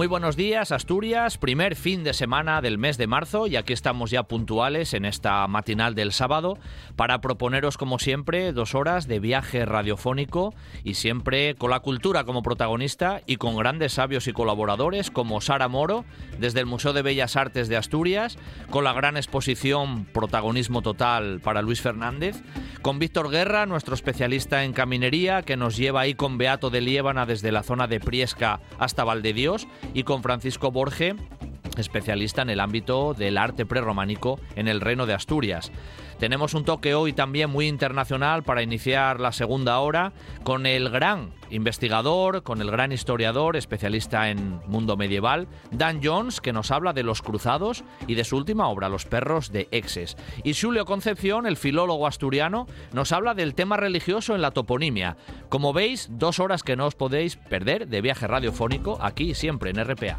Muy buenos días, Asturias. Primer fin de semana del mes de marzo y aquí estamos ya puntuales en esta matinal del sábado para proponeros, como siempre, dos horas de viaje radiofónico y siempre con la cultura como protagonista y con grandes sabios y colaboradores como Sara Moro desde el Museo de Bellas Artes de Asturias, con la gran exposición Protagonismo Total para Luis Fernández, con Víctor Guerra, nuestro especialista en caminería, que nos lleva ahí con Beato de Liébana desde la zona de Priesca hasta Valdedios y con Francisco Borge, especialista en el ámbito del arte prerrománico en el Reino de Asturias. Tenemos un toque hoy también muy internacional para iniciar la segunda hora con el gran investigador, con el gran historiador, especialista en mundo medieval, Dan Jones, que nos habla de los cruzados y de su última obra, Los perros de Exes. Y Julio Concepción, el filólogo asturiano, nos habla del tema religioso en la toponimia. Como veis, dos horas que no os podéis perder de viaje radiofónico aquí siempre en RPA.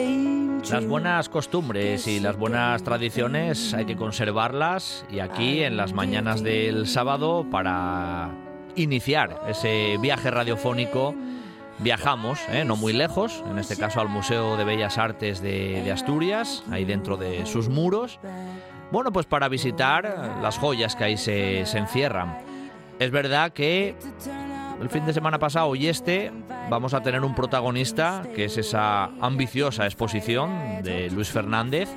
Las buenas costumbres y las buenas tradiciones hay que conservarlas y aquí en las mañanas del sábado para iniciar ese viaje radiofónico viajamos, ¿eh? no muy lejos, en este caso al Museo de Bellas Artes de, de Asturias, ahí dentro de sus muros, bueno, pues para visitar las joyas que ahí se, se encierran. Es verdad que el fin de semana pasado y este vamos a tener un protagonista que es esa ambiciosa exposición de Luis Fernández.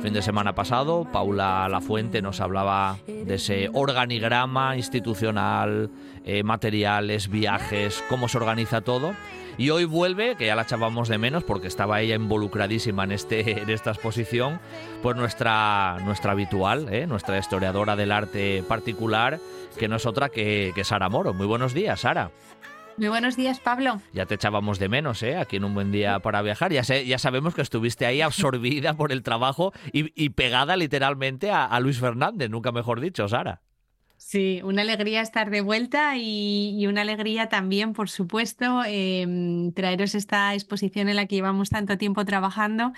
Fin de semana pasado, Paula Lafuente nos hablaba de ese organigrama institucional, eh, materiales, viajes, cómo se organiza todo. Y hoy vuelve, que ya la echábamos de menos porque estaba ella involucradísima en, este, en esta exposición, pues nuestra, nuestra habitual, ¿eh? nuestra historiadora del arte particular, que no es otra que, que Sara Moro. Muy buenos días, Sara. Muy buenos días, Pablo. Ya te echábamos de menos, ¿eh? Aquí en un buen día para viajar. Ya, sé, ya sabemos que estuviste ahí absorbida por el trabajo y, y pegada literalmente a, a Luis Fernández, nunca mejor dicho, Sara. Sí, una alegría estar de vuelta y, una alegría también, por supuesto, eh, traeros esta exposición en la que llevamos tanto tiempo trabajando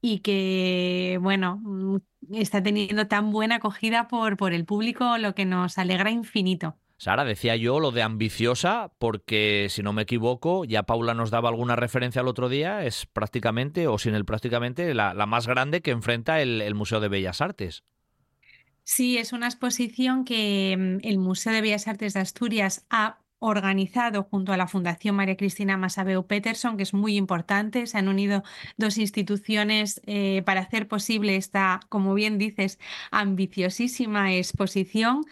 y que, bueno, mm, está teniendo tan buena acogida por, el público, lo que nos alegra infinito. Sara, decía yo lo de ambiciosa, porque si no me equivoco, ya Paula nos daba alguna referencia el otro día, es prácticamente, o sin el prácticamente, la, más grande que enfrenta el Museo de Bellas Artes. Sí, es una exposición que mm, el Museo de Bellas Artes de Asturias ha organizado junto a la Fundación María Cristina Masabeu Peterson, que es muy importante. Se han unido dos instituciones eh, para hacer posible esta, como bien dices, ambiciosísima exposición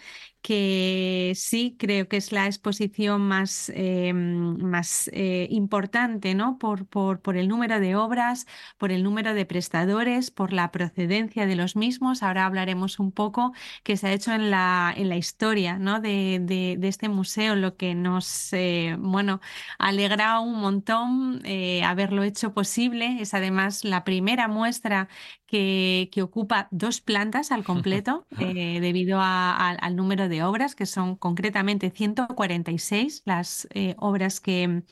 que sí creo que es la exposición más, eh, más eh, importante, ¿no? Por, por, por, el número de obras, por el número de prestadores, por la procedencia de los mismos. Ahora hablaremos un poco que se ha hecho en la, en la historia ¿no? de, de, de este museo, lo que nos eh, bueno, alegra un montón haberlo hecho posible. Es además la primera muestra que, que, ocupa dos plantas al completo debido a, a, al número de obras, que son concretamente 146 las eh, obras que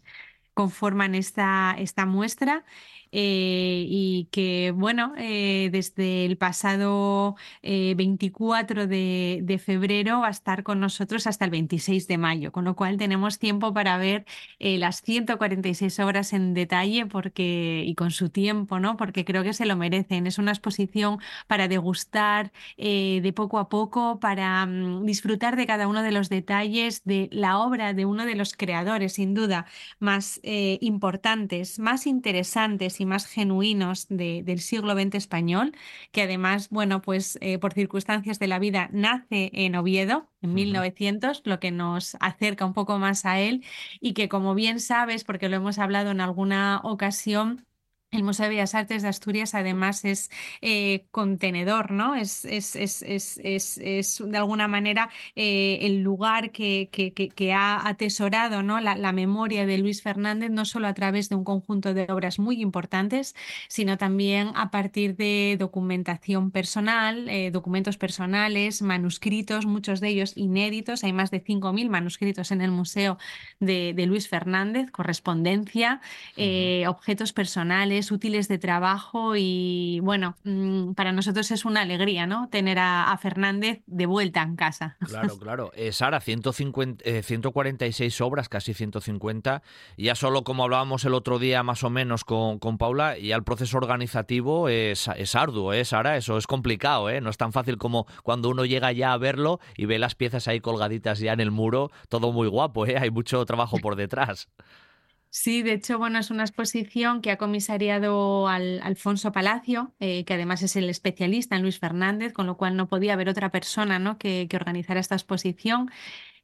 conforman esta, esta muestra. Eh, y que, bueno, eh, desde el pasado eh, 24 de, de, febrero va a estar con nosotros hasta el 26 de mayo, con lo cual tenemos tiempo para ver eh, las 146 obras en detalle porque, y con su tiempo, ¿no? Porque creo que se lo merecen. Es una exposición para degustar eh, de poco a poco, para um, disfrutar de cada uno de los detalles de la obra de uno de los creadores, sin duda, más eh, importantes, más interesantes y más genuinos de- del siglo XX español, que además, bueno, pues eh, por circunstancias de la vida nace en Oviedo en Ujú. 1900, lo que nos acerca un poco más a él y que como bien sabes, porque lo hemos hablado en alguna ocasión, el Museo de Bellas Artes de Asturias además es eh, contenedor, ¿no? Es, es, es, es, es, es de alguna manera eh, el lugar que, que, ha atesorado, ¿no? La, la memoria de Luis Fernández, no solo a través de un conjunto de obras muy importantes, sino también a partir de documentación personal, eh, documentos personales, manuscritos, muchos de ellos inéditos. Hay más de 5.000 manuscritos en el Museo de, de Luis Fernández, correspondencia objetos personales, útiles de trabajo y bueno, mm, para nosotros es una alegría, ¿no? Tener a, a Fernández de vuelta en casa. Claro, claro. Eh, Sara, 150, eh, 146 obras, casi 150. Y ya solo como hablábamos el otro día más o menos con, con Paula, ya el proceso organizativo es, es arduo, ¿eh, Sara? Eso es complicado, ¿eh? No es tan fácil como cuando uno llega ya a verlo y ve las piezas ahí colgaditas ya en el muro, todo muy guapo, ¿eh? Hay mucho trabajo por detrás. Sí, de hecho, bueno, es una exposición que ha comisariado al Alfonso Palacio, eh, que además es el especialista en Luis Fernández, con lo cual no podía haber otra persona, ¿no? que, que organizara esta exposición.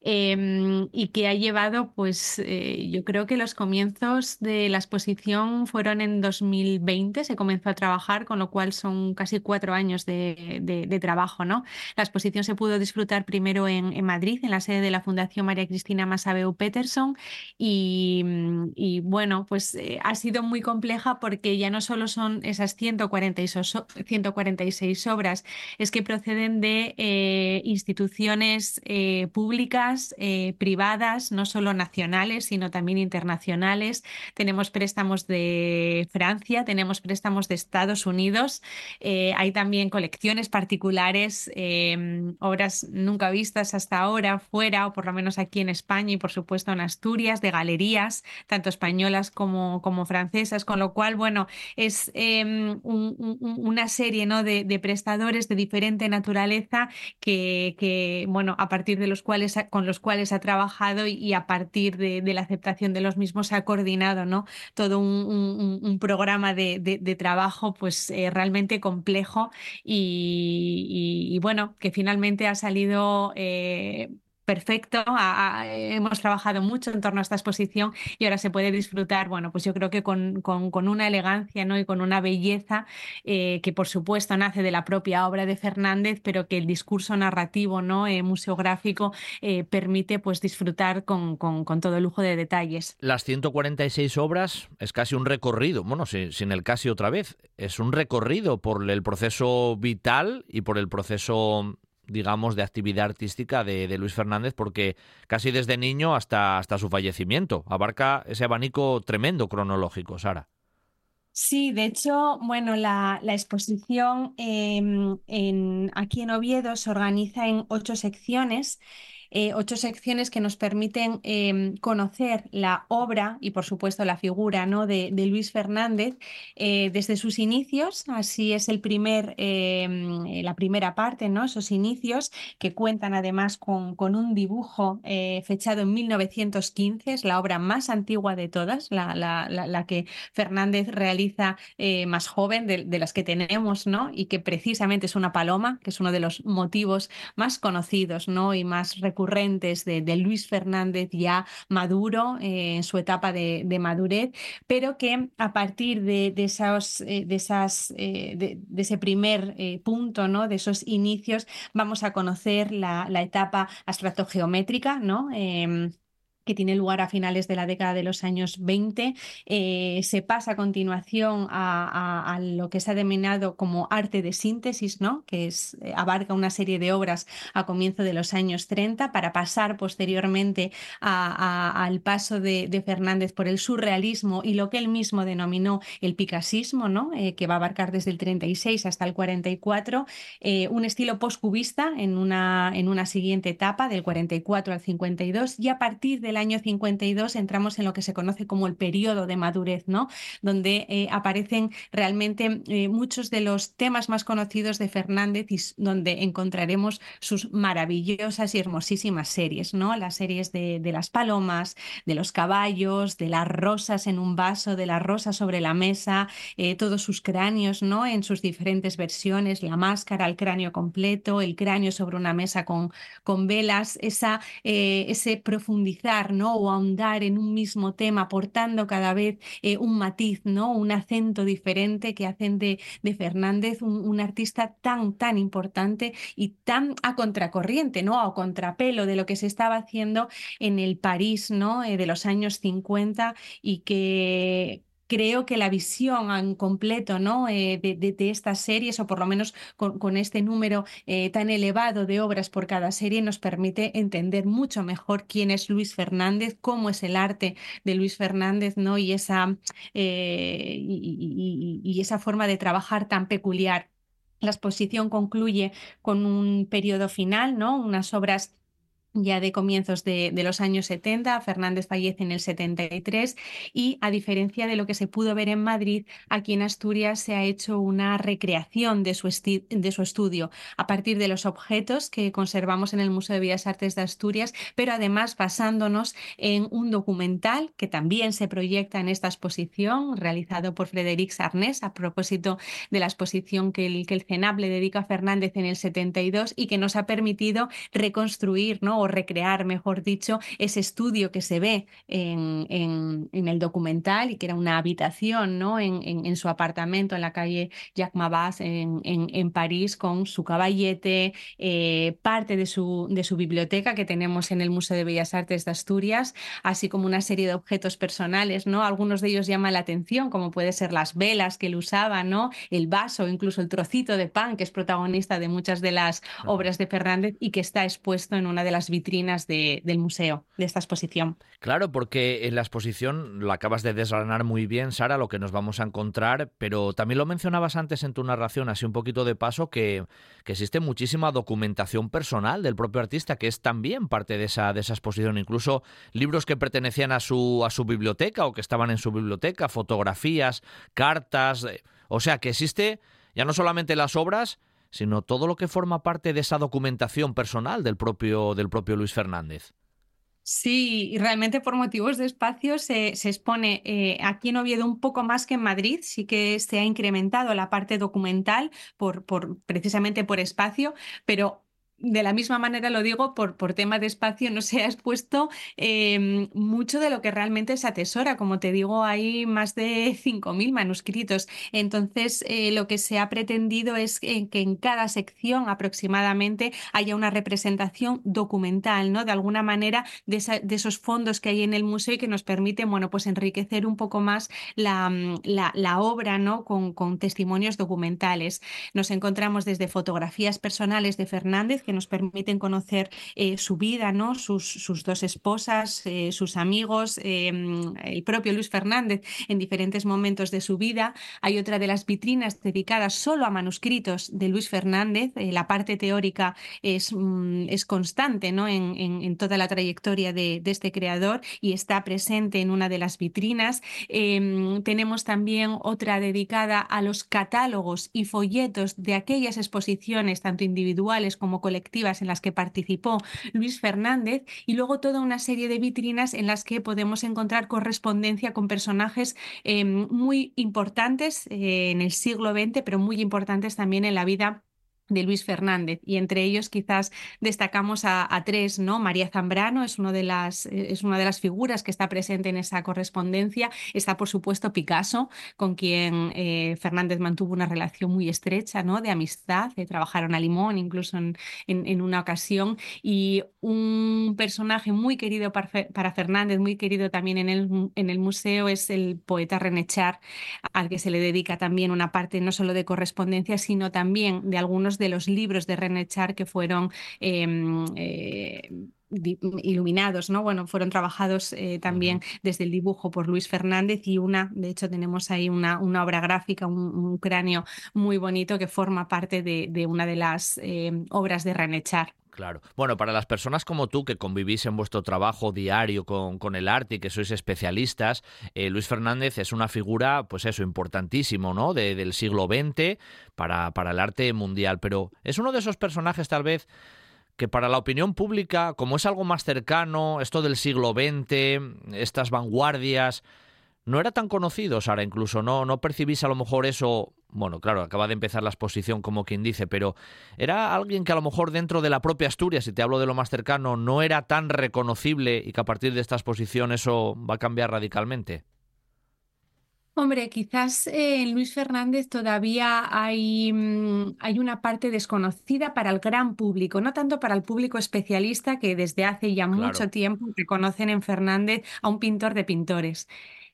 Em, y que ha llevado, pues eh, yo creo que los comienzos de la exposición fueron en 2020, se comenzó a trabajar, con lo cual son casi cuatro años de, trabajo, ¿no? La exposición se pudo disfrutar primero en, Madrid, en la sede de la Fundación María Cristina Masabeu Peterson, y, mm, bueno, pues eh, ha sido muy compleja porque ya no solo son esas 146, o- 146 obras, es que proceden de eh, instituciones eh, eh, privadas, no solo nacionales, sino también internacionales. Tenemos préstamos de Francia, tenemos préstamos de Estados Unidos, eh, hay también colecciones particulares, eh, obras nunca vistas hasta ahora fuera, o por lo menos aquí en España y por supuesto en Asturias, de galerías, tanto españolas como, como francesas, con lo cual, bueno, es un- una serie ¿no? de, prestadores de diferente naturaleza que, que, bueno, a partir de los cuales, con los cuales ha trabajado y, a partir de, la aceptación de los mismos ha coordinado, ¿no? todo un, programa de, trabajo pues eh, realmente complejo y, bueno, que finalmente ha salido eh, perfecto. Ha- hemos trabajado mucho en torno a esta exposición y ahora se puede disfrutar, bueno, pues yo creo que con, una elegancia, ¿no? y con una belleza eh, que por supuesto nace de la propia obra de Fernández, pero que el discurso narrativo, ¿no? eh, museográfico eh, permite pues disfrutar con, todo lujo de detalles. Las 146 obras es casi un recorrido, bueno, sin el casi otra vez, es un recorrido por el proceso vital y por el proceso, digamos, de actividad artística de, de Luis Fernández, porque casi desde niño hasta, hasta su fallecimiento abarca ese abanico tremendo cronológico, Sara. Sí, de hecho, bueno, la, la exposición em, en, aquí en Oviedo se organiza en ocho secciones, eh, ocho secciones que nos permiten em, conocer la obra y, por supuesto, la figura, ¿no? de, Luis Fernández eh, desde sus inicios. Así es el primer, em, eh, la primera parte, ¿no? Esos inicios que cuentan además con, con un dibujo fechado en 1915, es la obra más antigua de todas, la, la- la- que Fernández realiza más joven de, las que tenemos, ¿no? Y que precisamente es una paloma, que es uno de los motivos más conocidos, ¿no? Y más de, Luis Fernández ya maduro, eh, en su etapa de, madurez, pero que a partir de, esos, eh, eh, de, ese primer punto, ¿no? De esos inicios, vamos a conocer la, etapa astratogeométrica, ¿no? Que tiene lugar a finales de la década de los años 20. Eh, se pasa a continuación a, lo que se ha denominado como arte de síntesis, ¿no? que eh, abarca una serie de obras a comienzo de los años 30 para pasar posteriormente al paso de, de Fernández por el surrealismo y lo que él mismo denominó el picasismo, ¿no? Eh, que va a abarcar desde el 36 hasta el 44, eh, un estilo postcubista en una, en una siguiente etapa, del 44 al 52, y a partir del año 52 entramos en lo que se conoce como el periodo de madurez, ¿no? Donde eh, aparecen realmente eh, muchos de los temas más conocidos de Fernández y donde encontraremos sus maravillosas y hermosísimas series, ¿no? Las series de, las palomas, de los caballos, de las rosas en un vaso, de las rosas sobre la mesa, eh, todos sus cráneos, ¿no? En sus diferentes versiones, la máscara, el cráneo completo, el cráneo sobre una mesa con, con velas, esa, ese profundizar, ¿no? O ahondar en un mismo tema, aportando cada vez eh, un matiz, ¿no? Un acento diferente que hacen de, de Fernández un, un, artista tan, tan importante y tan a contracorriente, ¿no? A contrapelo de lo que se estaba haciendo en el París, ¿no? de los años 50 y que creo que la visión en completo ¿no? Eh, de, de, estas series, o por lo menos con, este número eh, tan elevado de obras por cada serie, nos permite entender mucho mejor quién es Luis Fernández, cómo es el arte de Luis Fernández ¿no? y, esa, eh, y esa forma de trabajar tan peculiar. La exposición concluye con un periodo final, ¿no? unas obras ya de comienzos de, de, los años 70, Fernández fallece en el 73 y a diferencia de lo que se pudo ver en Madrid, aquí en Asturias se ha hecho una recreación de su, de su estudio a partir de los objetos que conservamos en el Museo de Bellas Artes de Asturias, pero además basándonos en un documental que también se proyecta en esta exposición realizado por Frederic Sarnés a propósito de la exposición que el, que el CENAP le dedica a Fernández en el 72 y que nos ha permitido reconstruir, ¿no? O recrear, mejor dicho, ese estudio que se ve en, en, en el documental y que era una habitación ¿no? en, en su apartamento en la calle Jacques Mabas en, París con su caballete, eh, parte de su, de su biblioteca que tenemos en el Museo de Bellas Artes de Asturias, así como una serie de objetos personales, ¿no? Algunos de ellos llaman la atención, como puede ser las velas que él usaba, ¿no? El vaso, incluso el trocito de pan que es protagonista de muchas de las obras de Fernández y que está expuesto en una de las vitrinas de, del museo, de esta exposición. Claro, porque en la exposición lo acabas de desgranar muy bien, Sara, lo que nos vamos a encontrar, pero también lo mencionabas antes en tu narración, así un poquito de paso, que, que existe muchísima documentación personal del propio artista, que es también parte de esa, de esa exposición, incluso libros que pertenecían a su, a su biblioteca o que estaban en su biblioteca, fotografías, cartas, o sea que existe ya no solamente las obras, sino todo lo que forma parte de esa documentación personal del propio, del propio Luis Fernández. Sí, y realmente por motivos de espacio se, se expone eh, aquí en Oviedo un poco más que en Madrid, sí que se ha incrementado la parte documental por, por, precisamente por espacio, pero de la misma manera lo digo por, por tema de espacio, no se ha expuesto eh, mucho de lo que realmente se atesora. Como te digo, hay más de 5.000 manuscritos. Entonces, eh, lo que se ha pretendido es que, en cada sección aproximadamente haya una representación documental, ¿no? De alguna manera, de, esa, de esos fondos que hay en el museo y que nos permiten, bueno, pues enriquecer un poco más la, la, la obra, ¿no? Con, con testimonios documentales. Nos encontramos desde fotografías personales de Fernández, que nos permiten conocer eh, su vida, ¿no? sus, sus dos esposas, eh, sus amigos, eh, el propio Luis Fernández en diferentes momentos de su vida. Hay otra de las vitrinas dedicadas solo a manuscritos de Luis Fernández. Eh, la parte teórica es, mm, es constante ¿no? en, en, en, toda la trayectoria de, de, este creador y está presente en una de las vitrinas. Em, tenemos también otra dedicada a los catálogos y folletos de aquellas exposiciones, tanto individuales como colectivas en las que participó Luis Fernández y luego toda una serie de vitrinas en las que podemos encontrar correspondencia con personajes eh, muy importantes eh, en el siglo XX, pero muy importantes también en la vida de Luis Fernández y entre ellos quizás destacamos a, tres, ¿no? María Zambrano es, uno de las, es una de las figuras que está presente en esa correspondencia. Está, por supuesto, Picasso, con quien eh, Fernández mantuvo una relación muy estrecha, ¿no? De amistad, eh, trabajaron a Limón incluso en, en, en, una ocasión y un personaje muy querido para, para Fernández, muy querido también en el, en el museo es el poeta René Char, al que se le dedica también una parte no solo de correspondencia, sino también de algunos de los libros de René Char que fueron eh, eh, iluminados, ¿no? Bueno, fueron trabajados eh, también desde el dibujo por Luis Fernández y una, de hecho tenemos ahí una, una obra gráfica, un, cráneo muy bonito que forma parte de, de una de las eh, obras de Ranechar. Claro. Bueno, para las personas como tú que convivís en vuestro trabajo diario con, con el arte y que sois especialistas, eh, Luis Fernández es una figura, pues eso, importantísimo, ¿no? De, del siglo XX para, para el arte mundial. Pero es uno de esos personajes, tal vez, que para la opinión pública, como es algo más cercano, esto del siglo XX, estas vanguardias, no era tan conocido, Sara, incluso no, no percibís a lo mejor eso, bueno, claro, acaba de empezar la exposición como quien dice, pero era alguien que a lo mejor dentro de la propia Asturias, si te hablo de lo más cercano, no era tan reconocible y que a partir de esta exposición eso va a cambiar radicalmente. Hombre, quizás eh, en Luis Fernández todavía hay, mm, hay, una parte desconocida para el gran público, no tanto para el público especialista que desde hace ya mucho tiempo reconocen en Fernández a un pintor de pintores.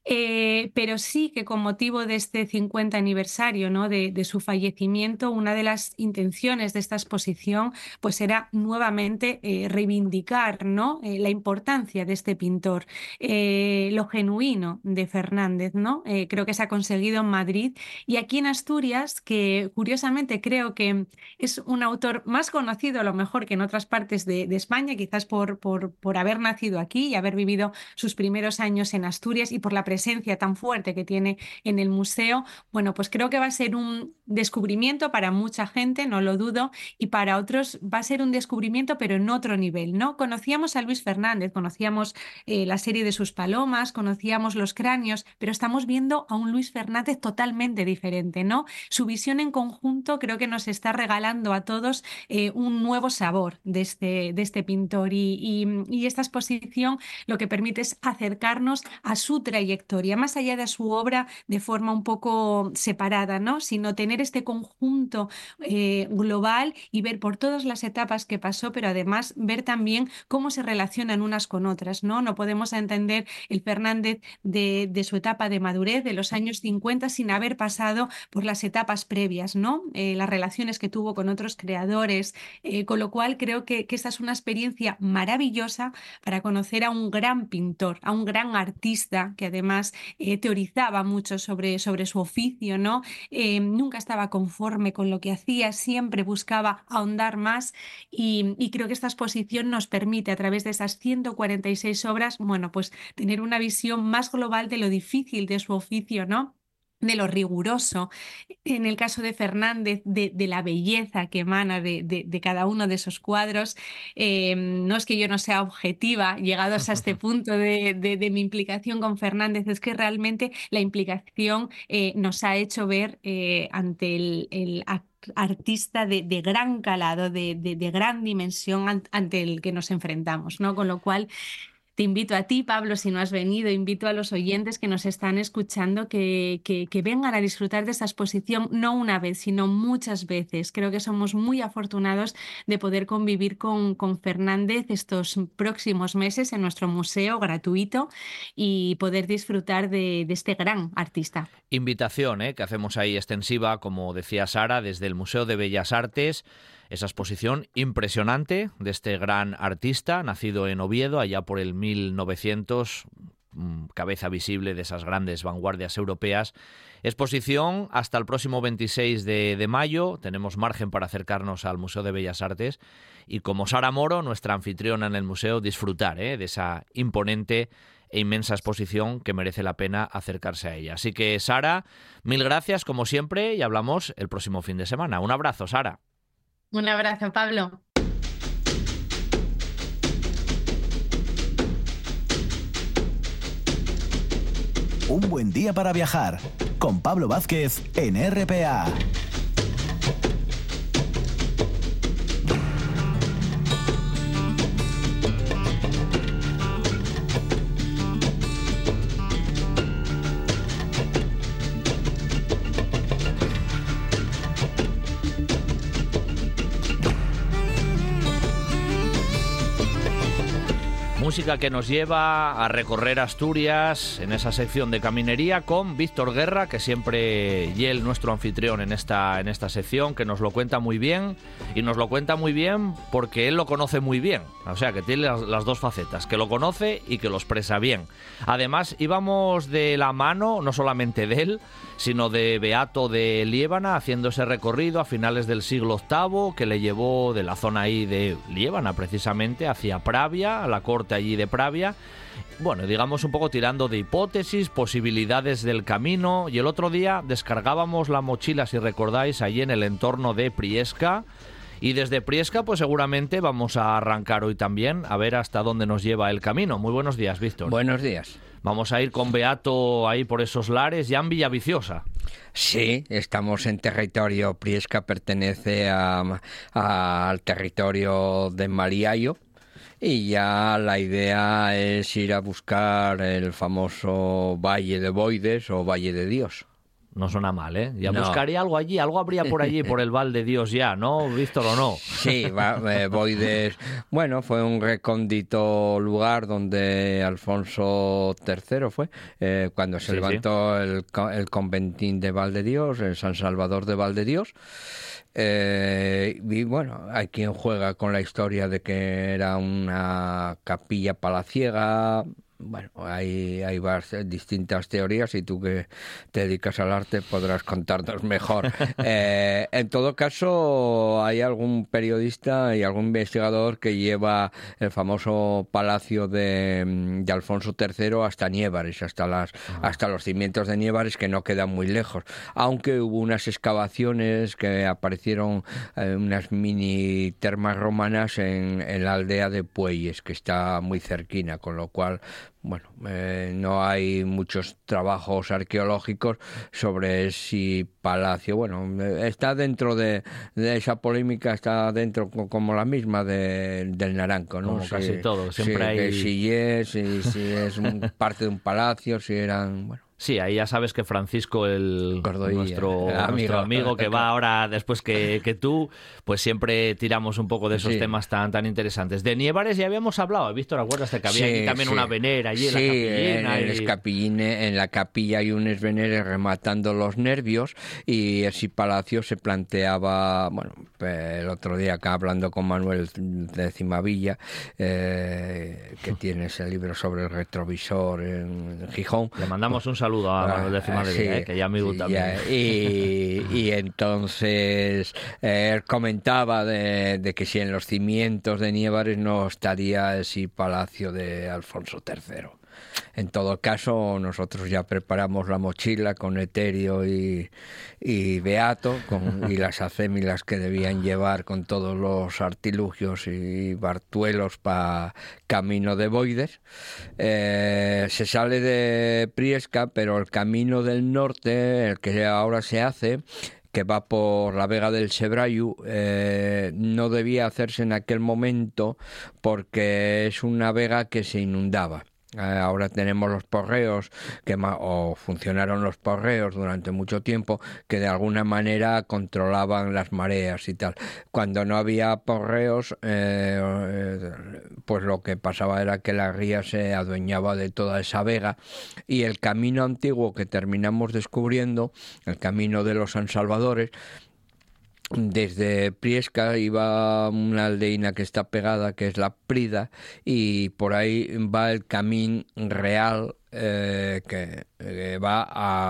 Eh, pero sí que con motivo de este 50 aniversario ¿no? de, su fallecimiento, una de las intenciones de esta exposición pues era nuevamente eh, reivindicar ¿no? Eh, la importancia de este pintor, lo genuino de Fernández. ¿no? creo que se ha conseguido en Madrid y aquí en Asturias, que curiosamente creo que es un autor más conocido a lo mejor que en otras partes de, de España, quizás por, por, por haber nacido aquí y haber vivido sus primeros años en Asturias y por la presencia tan fuerte que tiene en el museo, bueno, pues creo que va a ser un descubrimiento para mucha gente, no lo dudo, y para otros va a ser un descubrimiento, pero en otro nivel, ¿no? Conocíamos a Luis Fernández, conocíamos eh, la serie de sus palomas, conocíamos los cráneos, pero estamos viendo a un Luis Fernández totalmente diferente, ¿no? Su visión en conjunto creo que nos está regalando a todos eh, un nuevo sabor de este, de este pintor y, y esta exposición lo que permite es acercarnos a su trayectoria más allá de su obra de forma un poco separada, ¿no? Sino tener este conjunto eh, global y ver por todas las etapas que pasó, pero además ver también cómo se relacionan unas con otras, ¿no? No podemos entender el Fernández de, su etapa de madurez, de los años 50, sin haber pasado por las etapas previas, ¿no? Eh, las relaciones que tuvo con otros creadores, eh, con lo cual creo que, que esta es una experiencia maravillosa para conocer a un gran pintor, a un gran artista que además eh, teorizaba mucho sobre, sobre su oficio, ¿no? Eh, nunca estaba conforme con lo que hacía, siempre buscaba ahondar más y, y, creo que esta exposición nos permite a través de esas 146 obras, bueno, pues tener una visión más global de lo difícil de su oficio, ¿no? De lo riguroso, en el caso de Fernández, de, la belleza que emana de, cada uno de esos cuadros. Em, no es que yo no sea objetiva, llegados a este punto de, mi implicación con Fernández, es que realmente la implicación eh, nos ha hecho ver eh, ante el, artista de, gran calado, de, gran dimensión ante el que nos enfrentamos, ¿no? Con lo cual te invito a ti, Pablo, si no has venido, invito a los oyentes que nos están escuchando que, que, vengan a disfrutar de esta exposición no una vez, sino muchas veces. Creo que somos muy afortunados de poder convivir con, con Fernández estos próximos meses en nuestro museo gratuito y poder disfrutar de, de este gran artista. Invitación ¿eh? que hacemos ahí extensiva, como decía Sara, desde el Museo de Bellas Artes esa exposición impresionante de este gran artista, nacido en Oviedo allá por el 1900, mm, cabeza visible de esas grandes vanguardias europeas. Exposición hasta el próximo 26 de, mayo. Tenemos margen para acercarnos al Museo de Bellas Artes y como Sara Moro, nuestra anfitriona en el museo, disfrutar ¿eh? de esa imponente e inmensa exposición que merece la pena acercarse a ella. Así que Sara, mil gracias como siempre y hablamos el próximo fin de semana. Un abrazo, Sara. Un abrazo, Pablo. Un buen día para viajar con Pablo Vázquez en RPA. Música que nos lleva a recorrer Asturias en esa sección de caminería con Víctor Guerra, que siempre y él nuestro anfitrión en esta, en esta sección, que nos lo cuenta muy bien y nos lo cuenta muy bien porque él lo conoce muy bien. O sea, que tiene las, las dos facetas, que lo conoce y que lo expresa bien. Además, íbamos de la mano, no solamente de él, sino de Beato de Liébana, haciendo ese recorrido a finales del siglo VIII que le llevó de la zona ahí de Liébana, precisamente, hacia Pravia, a la corte allí de Pravia. Bueno, digamos un poco tirando de hipótesis, posibilidades del camino. Y el otro día descargábamos la mochila, si recordáis, allí en el entorno de Priesca. Y desde Priesca, pues seguramente vamos a arrancar hoy también a ver hasta dónde nos lleva el camino. Muy buenos días, Víctor. Buenos días. Vamos a ir con Beato ahí por esos lares, ya en Villaviciosa. Sí, estamos en territorio. Priesca pertenece a- a- al territorio de Mariayo. Y ya la idea es ir a buscar el famoso Valle de Boides o Valle de Dios. No suena mal, ¿eh? Ya No. buscaría algo allí, algo habría por allí, por el Val de Dios ya, ¿no, Víctor, o no? Sí, va- eh, Boides, bueno, fue un recóndito lugar donde Alfonso III fue, eh, cuando se Sí, sí. levantó el, el conventín de Valdedios, el San Salvador de Valdedios. Eh, y bueno, hay quien juega con la historia de que era una capilla palaciega. Bueno, hay, hay vas- distintas teorías y tú que te dedicas al arte podrás contarnos mejor. Eh, en todo caso, hay algún periodista y algún investigador que lleva el famoso palacio de, de Alfonso III hasta Niévares, hasta, las, hasta los cimientos de Niévares, que no quedan muy lejos. Aunque hubo unas excavaciones que aparecieron, eh, unas mini termas romanas en, en la aldea de Pueyes, que está muy cerquina, con lo cual bueno, eh, no hay muchos trabajos arqueológicos sobre si Palacio, bueno, eh, está dentro de, de esa polémica, está dentro co- como la misma de- del Naranco, ¿no? Como Si- casi todo, siempre hay- si es, si, si es un- parte de un palacio, si eran, bueno, Sí, ahí ya sabes que Francisco, el Cordoilla, nuestro, amigo. nuestro amigo que va ahora después que, que tú, pues siempre tiramos un poco de esos Sí. temas tan tan interesantes. De Nievares ya habíamos hablado, Víctor, ¿acuerdas que había Sí, allí también sí. una venera allí en la capillina? en, y- en la capilla hay unos veneres rematando los nervios y ese palacio se planteaba, bueno, eh, el otro día acá hablando con Manuel de Cimavilla, eh, que tiene ese libro sobre el retrovisor en Gijón, Le mandamos un saludo a Manuel de sí, eh, que ya amigo sí, también. ya, y, y entonces él comentaba de, de que si en los cimientos de Nievares no estaría ese palacio de Alfonso III. En todo caso, nosotros ya preparamos la mochila con Eterio y, y Beato con, y las acémilas que debían llevar con todos los artilugios y bartuelos para camino de Boides. Eh, se sale de Priesca, pero el camino del norte, el que ahora se hace, que va por la Vega del Sebrayu, eh, no debía hacerse en aquel momento porque es una vega que se inundaba. Eh, Ahora tenemos los porreos, que o funcionaron los porreos durante mucho tiempo, que de alguna manera controlaban las mareas y tal. Cuando no había porreos, eh, eh, pues lo que pasaba era que la ría se adueñaba de toda esa vega y el camino antiguo que terminamos descubriendo, el camino de los San Salvadores, desde Priesca iba una aldeína que está pegada, que es la Prida, y por ahí va el camino real eh, que eh, va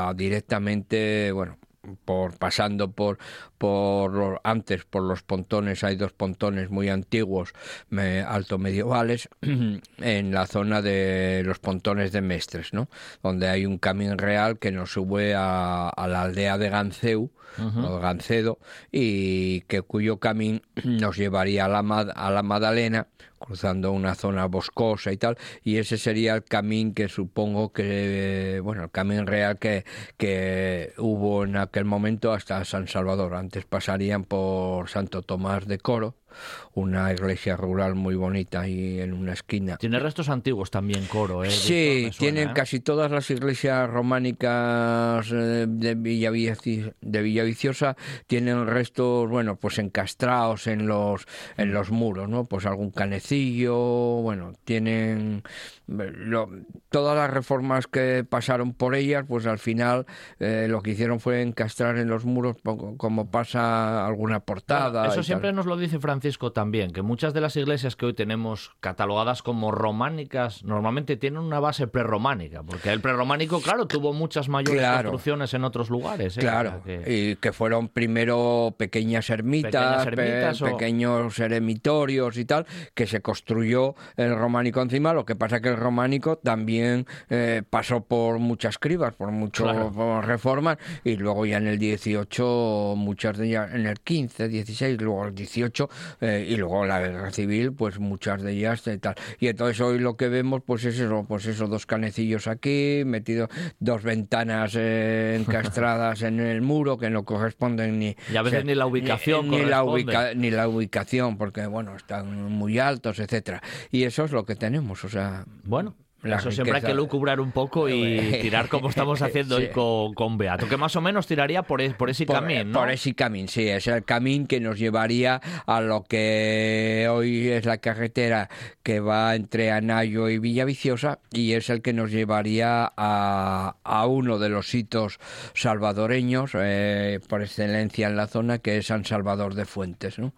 a directamente, bueno, por pasando por por los- antes por los pontones hay dos pontones muy antiguos me- alto medievales en la zona de los pontones de Mestres no donde hay un camino real que nos sube a, a la aldea de Ganceu o Gancedo y que cuyo camino nos llevaría a la, a la Madalena cruzando una zona boscosa y tal y ese sería el camino que supongo que bueno el camino real que, que hubo en aquel momento hasta San Salvador. Antes pasarían por Santo Tomás de Coro una iglesia rural muy bonita ahí en una esquina. Tiene restos antiguos también, coro, ¿eh? Sí, tienen ¿eh? casi todas las iglesias románicas eh, de, Villavici- de Villaviciosa tienen restos, bueno, pues encastrados en los en los muros, ¿no? Pues algún canecillo, bueno, tienen lo- todas las reformas que pasaron por ellas, pues al final eh, lo que hicieron fue encastrar en los muros como pasa alguna portada. Bueno, eso tal. siempre nos lo dice Francisco también, que muchas de las iglesias que hoy tenemos catalogadas como románicas normalmente tienen una base prerrománica, porque el prerrománico, claro, tuvo muchas mayores Claro. construcciones en otros lugares. ¿eh? Claro, O sea que- y que fueron primero pequeñas ermitas, Pequeñas ermitas pe- o- pequeños eremitorios y tal, que se construyó el románico encima. Lo que pasa que románico también eh, pasó por muchas cribas, por muchas Claro. reformas, y luego ya en el 18, muchas de ellas, en el 15, 16, luego el 18, eh, y luego la guerra civil, pues muchas de ellas y tal. Y entonces hoy lo que vemos, pues es eso, pues esos dos canecillos aquí, metidos dos ventanas eh, encastradas en el muro que no corresponden ni Y a veces ni la ubicación ni, la corresponde. ubica- ni la ubicación porque bueno están muy altos etcétera y eso es lo que tenemos o sea Bueno, la eso siempre hay riqueza- que lucubrar un poco y tirar como estamos haciendo hoy Sí. con, con Beato, que más o menos tiraría por, e- por ese por, camino, ¿no? por ese camino, sí, es el camino que nos llevaría a lo que hoy es la carretera que va entre Anayo y Villaviciosa y es el que nos llevaría a, a uno de los hitos salvadoreños eh, por excelencia en la zona que es San Salvador de Fuentes. ¿no?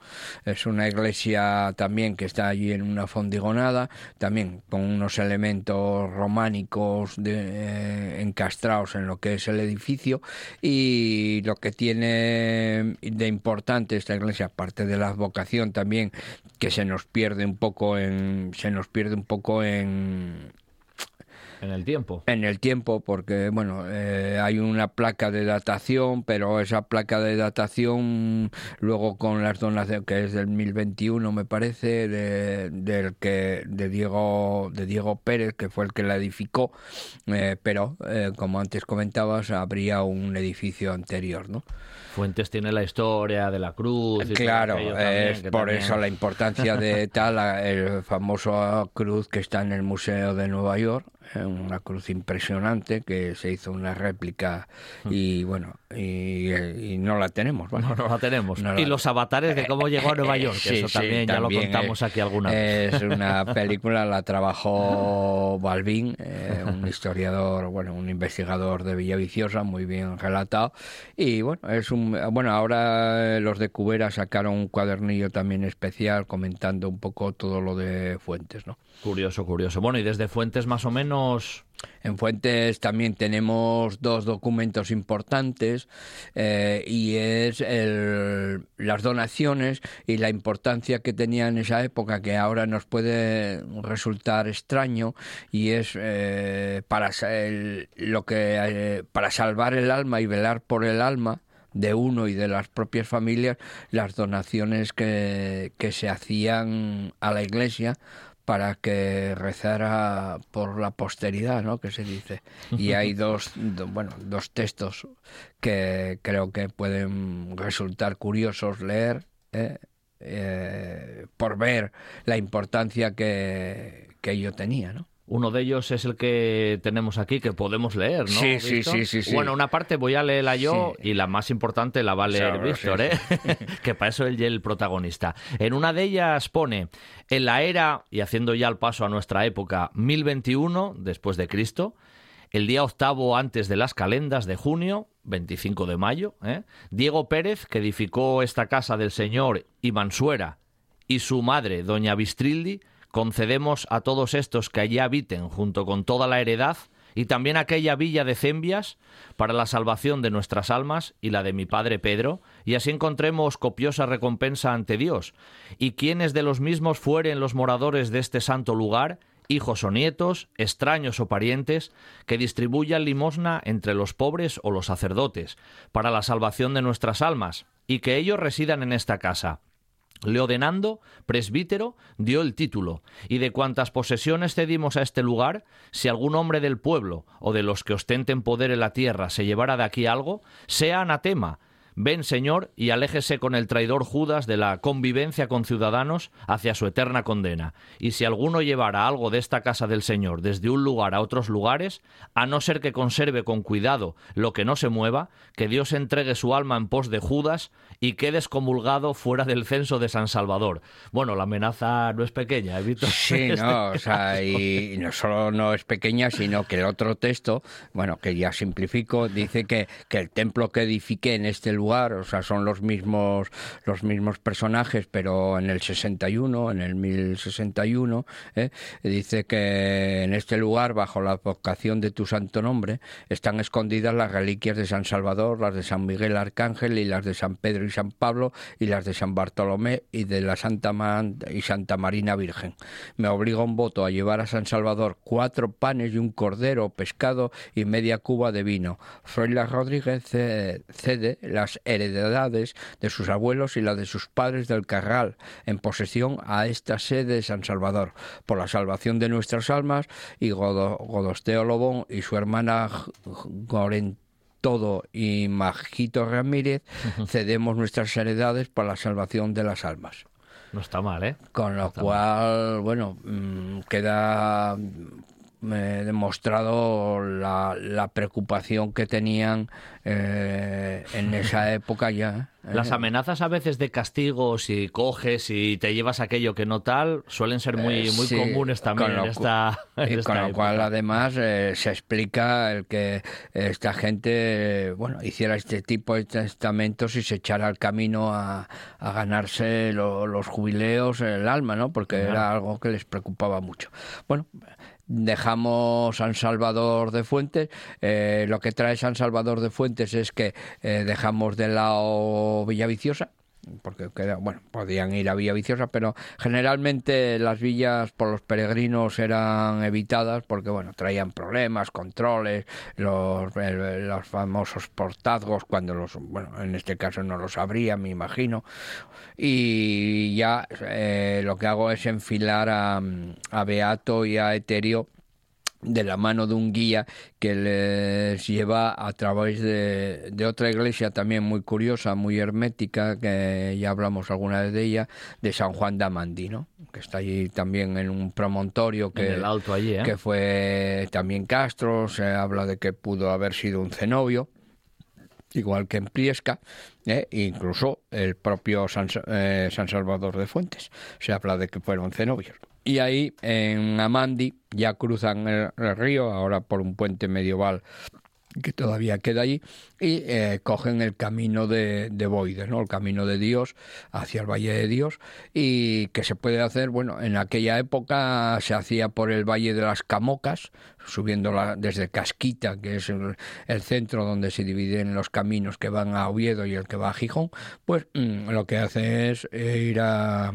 Es una iglesia también que está allí en una fondigonada, también con unos elementos románicos de, eh, encastrados en lo que es el edificio y lo que tiene de importante esta iglesia, aparte de la vocación también, que se nos pierde un poco en, se nos pierde un poco en, En el tiempo. en el tiempo porque bueno eh, hay una placa de datación pero esa placa de datación luego con las donaciones que es del 1021 me parece de, del que de Diego de Diego Pérez que fue el que la edificó eh, pero eh, como antes comentabas habría un edificio anterior no Fuentes tiene la historia de la cruz. Claro, también, es por también- eso la importancia de tal, el famoso cruz que está en el Museo de Nueva York, una cruz impresionante que se hizo una réplica y bueno, y, y no la tenemos. bueno. No, no la tenemos. No la- Y los avatares de cómo llegó a Nueva York, que Sí, eso sí, también ya lo contamos eh, aquí alguna vez. Es una película, la trabajó Balbín, eh, un historiador, bueno, un investigador de Villaviciosa, muy bien relatado. Y bueno, es un bueno, ahora eh, los de Cubera sacaron un cuadernillo también especial comentando un poco todo lo de Fuentes, ¿no? Curioso, curioso. Bueno, y desde Fuentes más o menos... En Fuentes también tenemos dos documentos importantes eh, y es el- las donaciones y la importancia que tenía en esa época que ahora nos puede resultar extraño y es eh, para lo que eh, para salvar el alma y velar por el alma de uno y de las propias familias las donaciones que, que se hacían a la iglesia para que rezara por la posteridad, ¿no? Que se dice. Y hay dos, do- bueno, dos textos que creo que pueden resultar curiosos leer, ¿eh? Eh, por ver la importancia que, que ello tenía, ¿no? Uno de ellos es el que tenemos aquí, que podemos leer, ¿no? Sí, sí, sí, sí, sí. Bueno, una parte voy a leerla yo Sí. y la más importante la va a leer Víctor, ¿eh? que para eso él es el protagonista. En una de ellas pone, en la era, y haciendo ya el paso a nuestra época, 1021 después de Cristo, el día octavo antes de las calendas de junio, 25 de mayo, ¿eh? Diego Pérez, que edificó esta casa del Señor y Mansuera, y su madre, doña Bistrildi, concedemos a todos estos que allí habiten junto con toda la heredad y también aquella villa de Cembias para la salvación de nuestras almas y la de mi padre Pedro, y así encontremos copiosa recompensa ante Dios, y quienes de los mismos fueren los moradores de este santo lugar, hijos o nietos, extraños o parientes, que distribuyan limosna entre los pobres o los sacerdotes, para la salvación de nuestras almas, y que ellos residan en esta casa. Leodenando, presbítero, dio el título, y de cuantas posesiones cedimos a este lugar, si algún hombre del pueblo o de los que ostenten poder en la tierra se llevara de aquí algo, sea anatema, Ven, Señor, y aléjese con el traidor Judas de la convivencia con ciudadanos hacia su eterna condena. Y si alguno llevara algo de esta casa del Señor desde un lugar a otros lugares, a no ser que conserve con cuidado lo que no se mueva, que Dios entregue su alma en pos de Judas y quede excomulgado fuera del censo de San Salvador. Bueno, la amenaza no es pequeña, ¿eh, Víctor? Sí, no, o sea, y no solo no es pequeña, sino que el otro texto, bueno, que ya simplifico, dice que, que el templo que edifique en este lugar, o sea, son los mismos, los mismos personajes, pero en el 61, en el 1061, ¿eh? dice que en este lugar, bajo la vocación de tu santo nombre, están escondidas las reliquias de San Salvador, las de San Miguel Arcángel y las de San Pedro y San Pablo y las de San Bartolomé y de la Santa Man y Santa Marina Virgen. Me obliga un voto a llevar a San Salvador cuatro panes y un cordero, pescado y media cuba de vino. Froila Rodríguez ce- cede las heredades de sus abuelos y las de sus padres del Carral en posesión a esta sede de San Salvador por la salvación de nuestras almas y Godo- Godosteo Lobón y su hermana Gorent todo y Majito Ramírez cedemos nuestras heredades para la salvación de las almas. No está mal, ¿eh? Con lo cual, bueno, mm, queda eh, demostrado la, la preocupación que tenían eh, en esa época ya. ¿eh? Las amenazas a veces de castigo, si coges y te llevas aquello que no tal, suelen ser muy, Eh, muy sí, comunes también con lo esta, Y esta con lo cual, además, se explica el que esta gente, bueno, hiciera este tipo de testamentos y se echara al camino a, a ganarse lo- los jubileos, el alma, ¿no? Porque Claro. era algo que les preocupaba mucho. Bueno, dejamos San Salvador de Fuentes. Eh, lo que trae San Salvador de Fuentes es que eh, dejamos de lado Villaviciosa porque bueno, podían ir a Villaviciosa, pero generalmente las villas por los peregrinos eran evitadas porque bueno, traían problemas, controles, los, el- los famosos portazgos cuando los, bueno, en este caso no los habría, me imagino, y ya eh, lo que hago es enfilar a, a Beato y a Eterio de la mano de un guía que les lleva a través de, de otra iglesia también muy curiosa, muy hermética, que ya hablamos alguna vez de ella, de San Juan de Amandí, ¿no? que está allí también en un promontorio que, en el alto allí, ¿eh? que fue también Castro, se habla de que pudo haber sido un cenobio, igual que en Priesca, ¿eh? incluso el propio San, Sa- eh, San Salvador de Fuentes, se habla de que fueron cenobios. Y ahí en Amandi ya cruzan el, río, ahora por un puente medieval que todavía queda allí, y eh, cogen el camino de, de Boides, ¿no? el camino de Dios hacia el Valle de Dios, y que se puede hacer, bueno, en aquella época se hacía por el Valle de las Camocas, subiendo la- desde Casquita, que es el, el centro donde se dividen los caminos que van a Oviedo y el que va a Gijón, pues mm, lo que hace es eh, ir a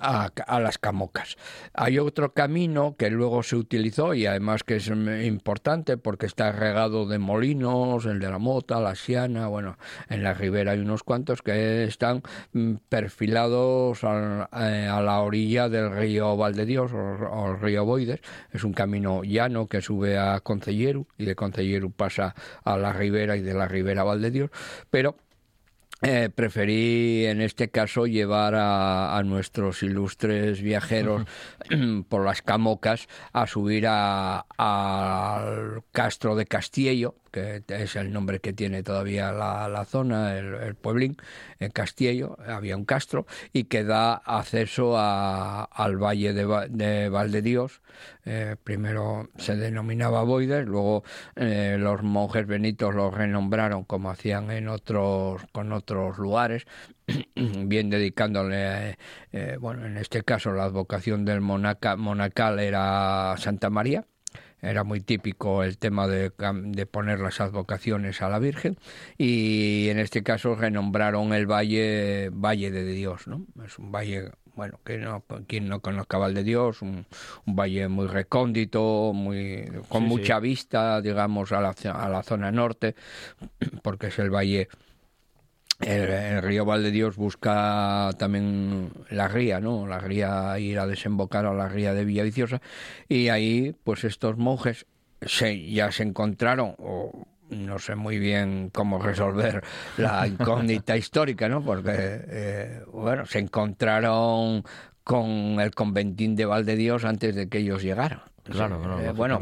a, a las camocas. Hay otro camino que luego se utilizó y además que es importante porque está regado de molinos, el de la Mota, la Siana, bueno, en la ribera hay unos cuantos que están mm, perfilados eh, a la orilla del río Valdedios o, o el río Boides. Es un camino llano que sube a Concelleru y de Concelleru pasa a la ribera y de la ribera a Valdedios, pero eh, preferí en este caso llevar a, a nuestros ilustres viajeros por las camocas a subir a- al Castro de Castillo, que es el nombre que tiene todavía la, zona, el, el pueblín, en Castillo, había un castro, y que da acceso a- al valle de, de Valdedios. Eh, primero se denominaba Boides, luego eh, los monjes benitos lo renombraron como hacían en otros, con otros lugares, bien dedicándole, eh, bueno, en este caso la advocación del monaca, monacal era Santa María, era muy típico el tema de, de poner las advocaciones a la Virgen y en este caso renombraron el valle Valle de Dios, ¿no? Es un valle, bueno, que no, quien no conozca Valle de Dios, un, un valle muy recóndito, muy con Sí, sí. mucha vista, digamos, a la, a la zona norte, porque es el valle el, el río Valdedios busca también la ría, ¿no? La ría ir a desembocar a la ría de Villaviciosa y ahí pues estos monjes se, ya se encontraron o no sé muy bien cómo resolver la incógnita histórica, ¿no? Porque, eh, bueno, se encontraron con el conventín de Valdedios antes de que ellos llegaran. Claro, claro, Eh, bueno,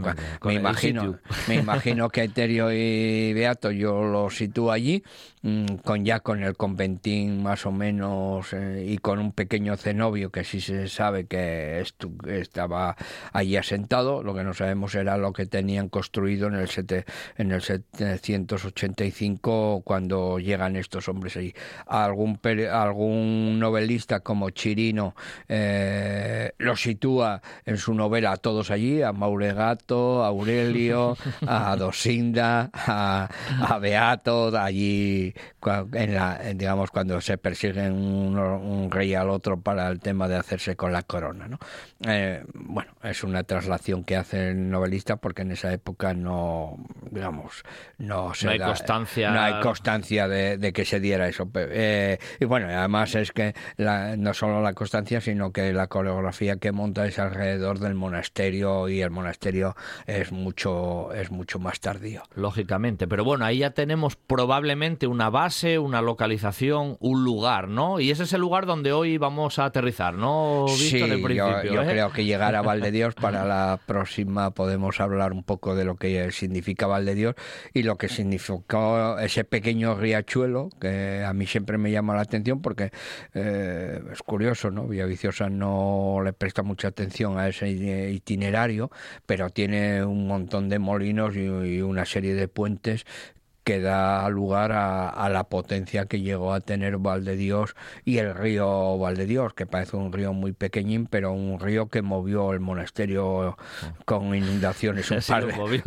me imagino, me imagino que Eterio y Beato yo los sitúo allí, mm, con ya con el conventín más o menos eh, y con un pequeño cenobio que sí se sabe que estu- estaba allí asentado. Lo que no sabemos era lo que tenían construido en el, sete- en el 785 cuando llegan estos hombres allí. Algún, algún novelista como Chirino eh, los sitúa en su novela a todos allí, a Mauregato, a Aurelio, a Dosinda, a, a Beato, allí en la, digamos cuando se persiguen un, un rey al otro para el tema de hacerse con la corona. ¿no? Eh, bueno, es una traslación que hace el novelista porque en esa época no, digamos, no se No hay da- constancia. no hay constancia de, de que se diera eso. Eh, y bueno, además es que la- no solo la constancia, sino que la coreografía que monta es alrededor del monasterio y el monasterio es mucho, es mucho más tardío. Lógicamente, pero bueno, ahí ya tenemos probablemente una base, una localización, un lugar, ¿no? Y ese es el lugar donde hoy vamos a aterrizar, ¿no, Sí, en yo, principio? yo ¿eh? creo que llegar a Valdedios para la próxima podemos hablar un poco de lo que significa Valdedios y lo que significó ese pequeño riachuelo que a mí siempre me llama la atención porque eh, es curioso, ¿no? Villaviciosa no le presta mucha atención a ese itinerario, pero tiene un montón de molinos y, una serie de puentes que da lugar a, a la potencia que llegó a tener Valdedios y el río Valdedios, que parece un río muy pequeñín, pero un río que movió el monasterio con inundaciones un, Sí, par, de,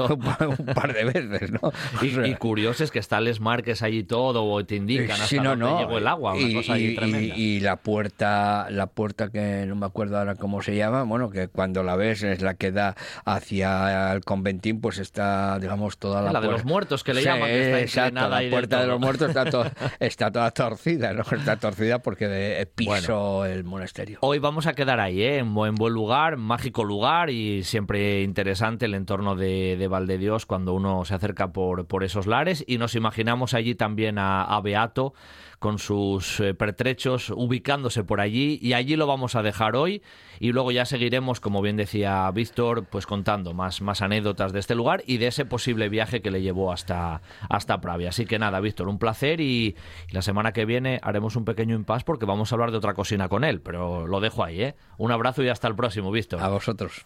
un par- veces, ¿no? O Y, sea, y curioso es que está Les Marques allí todo, o te indican hasta Sí, no, dónde no. llegó el agua, una y, cosa ahí y- tremenda. y- y la puerta, la puerta que no me acuerdo ahora cómo se llama, bueno, que cuando la ves es la que da hacia el conventín, pues está, digamos, toda la la de los muertos que le Sí, llaman, que está exacto, inclinada la puerta de los muertos está, to- está toda torcida, ¿no? Está torcida porque de, piso el monasterio. Hoy vamos a quedar ahí, ¿eh? en buen, buen lugar, mágico lugar y siempre interesante el entorno de, de Valdedios cuando uno se acerca por, por esos lares y nos imaginamos allí también a, a Beato con sus eh, pertrechos ubicándose por allí y allí lo vamos a dejar hoy y luego ya seguiremos, como bien decía Víctor, pues contando más, más anécdotas de este lugar y de ese posible viaje que le llevó hasta, hasta Pravia. Así que nada, Víctor, un placer y, y la semana que viene haremos un pequeño impasse porque vamos a hablar de otra cocina con él, pero lo dejo ahí, ¿eh? Un abrazo y hasta el próximo, Víctor. A vosotros.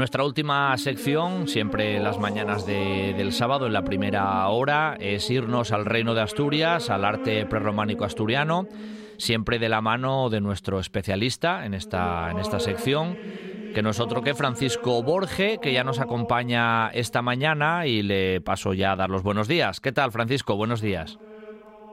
Nuestra última sección, siempre las mañanas de- del sábado, en la primera hora, es irnos al reino de Asturias, al arte prerrománico asturiano, siempre de la mano de nuestro especialista en esta, en esta sección, que no es otro que Francisco Borge, que ya nos acompaña esta mañana y le paso ya a dar los buenos días. ¿Qué tal, Francisco? Buenos días.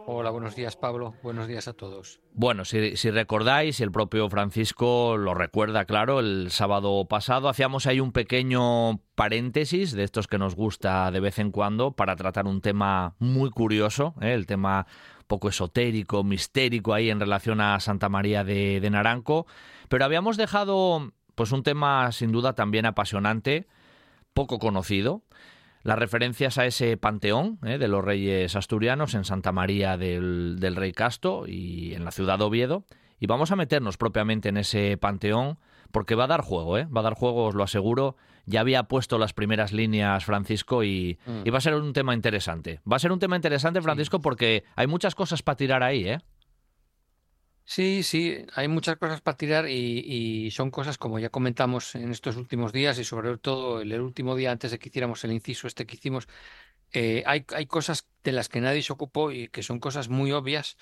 Hola, buenos días Pablo, buenos días a todos. Bueno, si, recordáis, el propio Francisco lo recuerda, claro, el sábado pasado hacíamos ahí un pequeño paréntesis de estos que nos gusta de vez en cuando para tratar un tema muy curioso, ¿eh? el tema poco esotérico, mistérico ahí en relación a Santa María de, de Naranco, pero habíamos dejado pues un tema sin duda también apasionante, poco conocido, las referencias a ese panteón ¿eh? de los reyes asturianos en Santa María del, del Rey Casto y en la ciudad de Oviedo. Y vamos a meternos propiamente en ese panteón porque va a dar juego, ¿eh? va a dar juego, os lo aseguro. Ya había puesto las primeras líneas Francisco y, Mm. y va a ser un tema interesante. Va a ser un tema interesante, Francisco, porque hay muchas cosas para tirar ahí, ¿eh? Sí, sí, hay muchas cosas para tirar y, son cosas como ya comentamos en estos últimos días y sobre todo el, el último día antes de que hiciéramos el inciso este que hicimos, eh, hay, hay cosas de las que nadie se ocupó y que son cosas muy obvias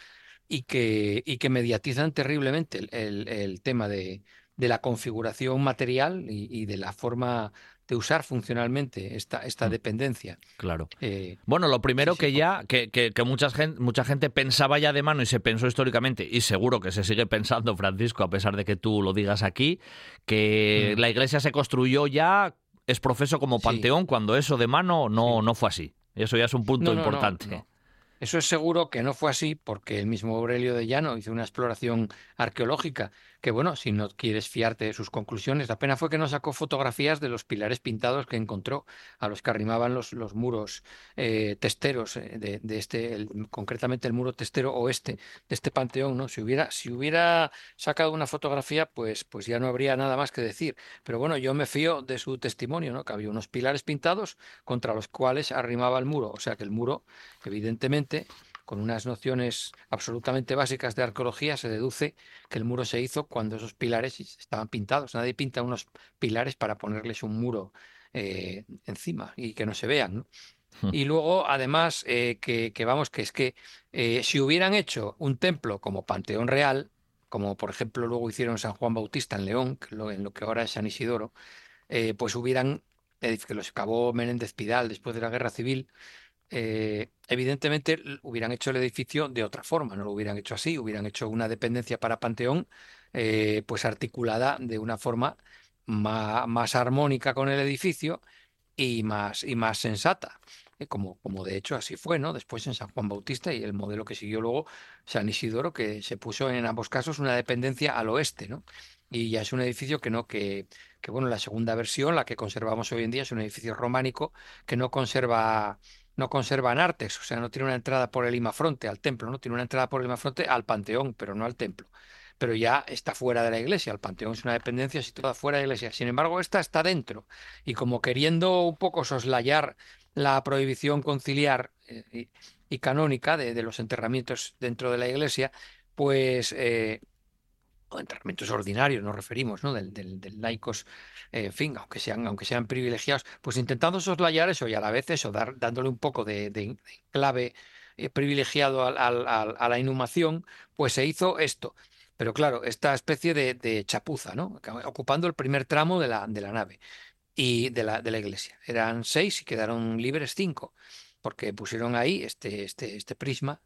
y que, y que mediatizan terriblemente el, el- el tema de, de la configuración material y, y de la forma de usar funcionalmente esta, esta Mm. dependencia. Claro. Eh, Bueno, lo primero Sí, sí, que ya, que, que, que mucha, gente, mucha gente pensaba ya de mano y se pensó históricamente, y seguro que se sigue pensando, Francisco, a pesar de que tú lo digas aquí, que Mm. la iglesia se construyó ya, es profeso como Sí. panteón, cuando eso de mano no, no fue así. Eso ya es un punto No, no, no, importante. no. Eso es seguro que no fue así porque el mismo Aurelio de Llano hizo una exploración arqueológica que, bueno, si no quieres fiarte de sus conclusiones, la pena fue que no sacó fotografías de los pilares pintados que encontró, a los que arrimaban los, los muros eh, testeros eh, de, de este, el- concretamente el muro testero oeste de este panteón, ¿no? Si hubiera, si hubiera sacado una fotografía, pues, pues ya no habría nada más que decir. Pero bueno, yo me fío de su testimonio, ¿no? Que había unos pilares pintados contra los cuales arrimaba el muro. O sea que el muro, evidentemente, con unas nociones absolutamente básicas de arqueología, se deduce que el muro se hizo cuando esos pilares estaban pintados. Nadie pinta unos pilares para ponerles un muro eh, encima y que no se vean, ¿no? Hmm. Y luego, además, eh, que, que vamos, que es que eh, si hubieran hecho un templo como Panteón Real, como por ejemplo luego hicieron San Juan Bautista en León, lo- en lo que ahora es San Isidoro, eh, pues hubieran, que los acabó Menéndez Pidal después de la Guerra Civil, eh, evidentemente hubieran hecho el edificio de otra forma, no lo hubieran hecho así, hubieran hecho una dependencia para Panteón, eh, pues articulada de una forma ma- más, armónica con el edificio y más, y más sensata. eh, Como, como de hecho así fue, ¿no? Después en San Juan Bautista y el modelo que siguió luego San Isidoro, que se puso en ambos casos una dependencia al oeste, ¿no? Y ya es un edificio que no, que, que bueno, la segunda versión, la que conservamos hoy en día, es un edificio románico que no conserva, no conserva anartes, o sea, no tiene una entrada por el imafronte al templo, no tiene una entrada por el imafronte al panteón, pero no al templo. Pero ya está fuera de la iglesia, el panteón es una dependencia situada fuera de la iglesia. Sin embargo, esta está dentro y como queriendo un poco soslayar la prohibición conciliar eh, y, y canónica de, de los enterramientos dentro de la iglesia, pues eh, o enterramientos ordinarios nos referimos, ¿no? Del, del, laicos, eh, en fin, aunque sean, aunque sean privilegiados, pues intentando soslayar eso y a la vez eso, dándole un poco de, clave eh, privilegiado a la inhumación, pues se hizo esto. Pero claro, esta especie de, de chapuza, ¿no? Ocupando el primer tramo de la, de la nave y de la, de la iglesia. Eran seis y quedaron libres cinco, porque pusieron ahí este, este, este prisma,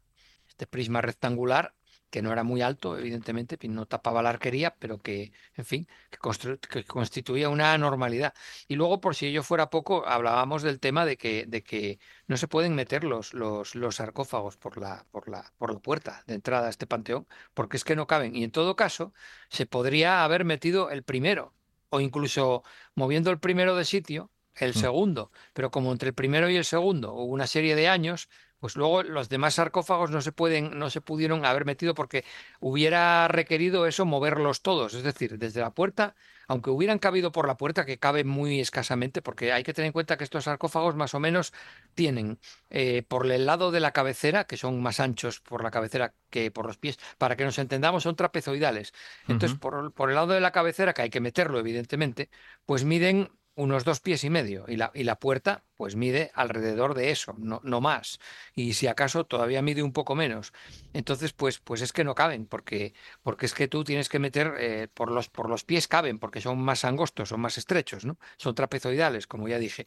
este prisma rectangular, que no era muy alto, evidentemente, no tapaba la arquería, pero que, en fin, que, constru- que constituía una anormalidad. Y luego, por si ello fuera poco, hablábamos del tema de que, de que no se pueden meter los, los, los sarcófagos por la, por la, por la puerta de entrada a este panteón, porque es que no caben. Y en todo caso, se podría haber metido el primero, o incluso moviendo el primero de sitio, el Mm. segundo. Pero como entre el primero y el segundo hubo una serie de años, pues luego los demás sarcófagos no se pueden, no se pudieron haber metido porque hubiera requerido eso moverlos todos. Es decir, desde la puerta, aunque hubieran cabido por la puerta, que cabe muy escasamente, porque hay que tener en cuenta que estos sarcófagos más o menos tienen eh, por el lado de la cabecera, que son más anchos por la cabecera que por los pies, para que nos entendamos, son trapezoidales. Entonces, por, por el lado de la cabecera, que hay que meterlo, evidentemente, pues miden unos dos pies y medio y la, y la puerta pues mide alrededor de eso, no, no más. Y si acaso todavía mide un poco menos. Entonces pues, pues es que no caben porque, porque es que tú tienes que meter eh, por, los, por los pies caben porque son más angostos, son más estrechos, ¿no? Son trapezoidales, como ya dije.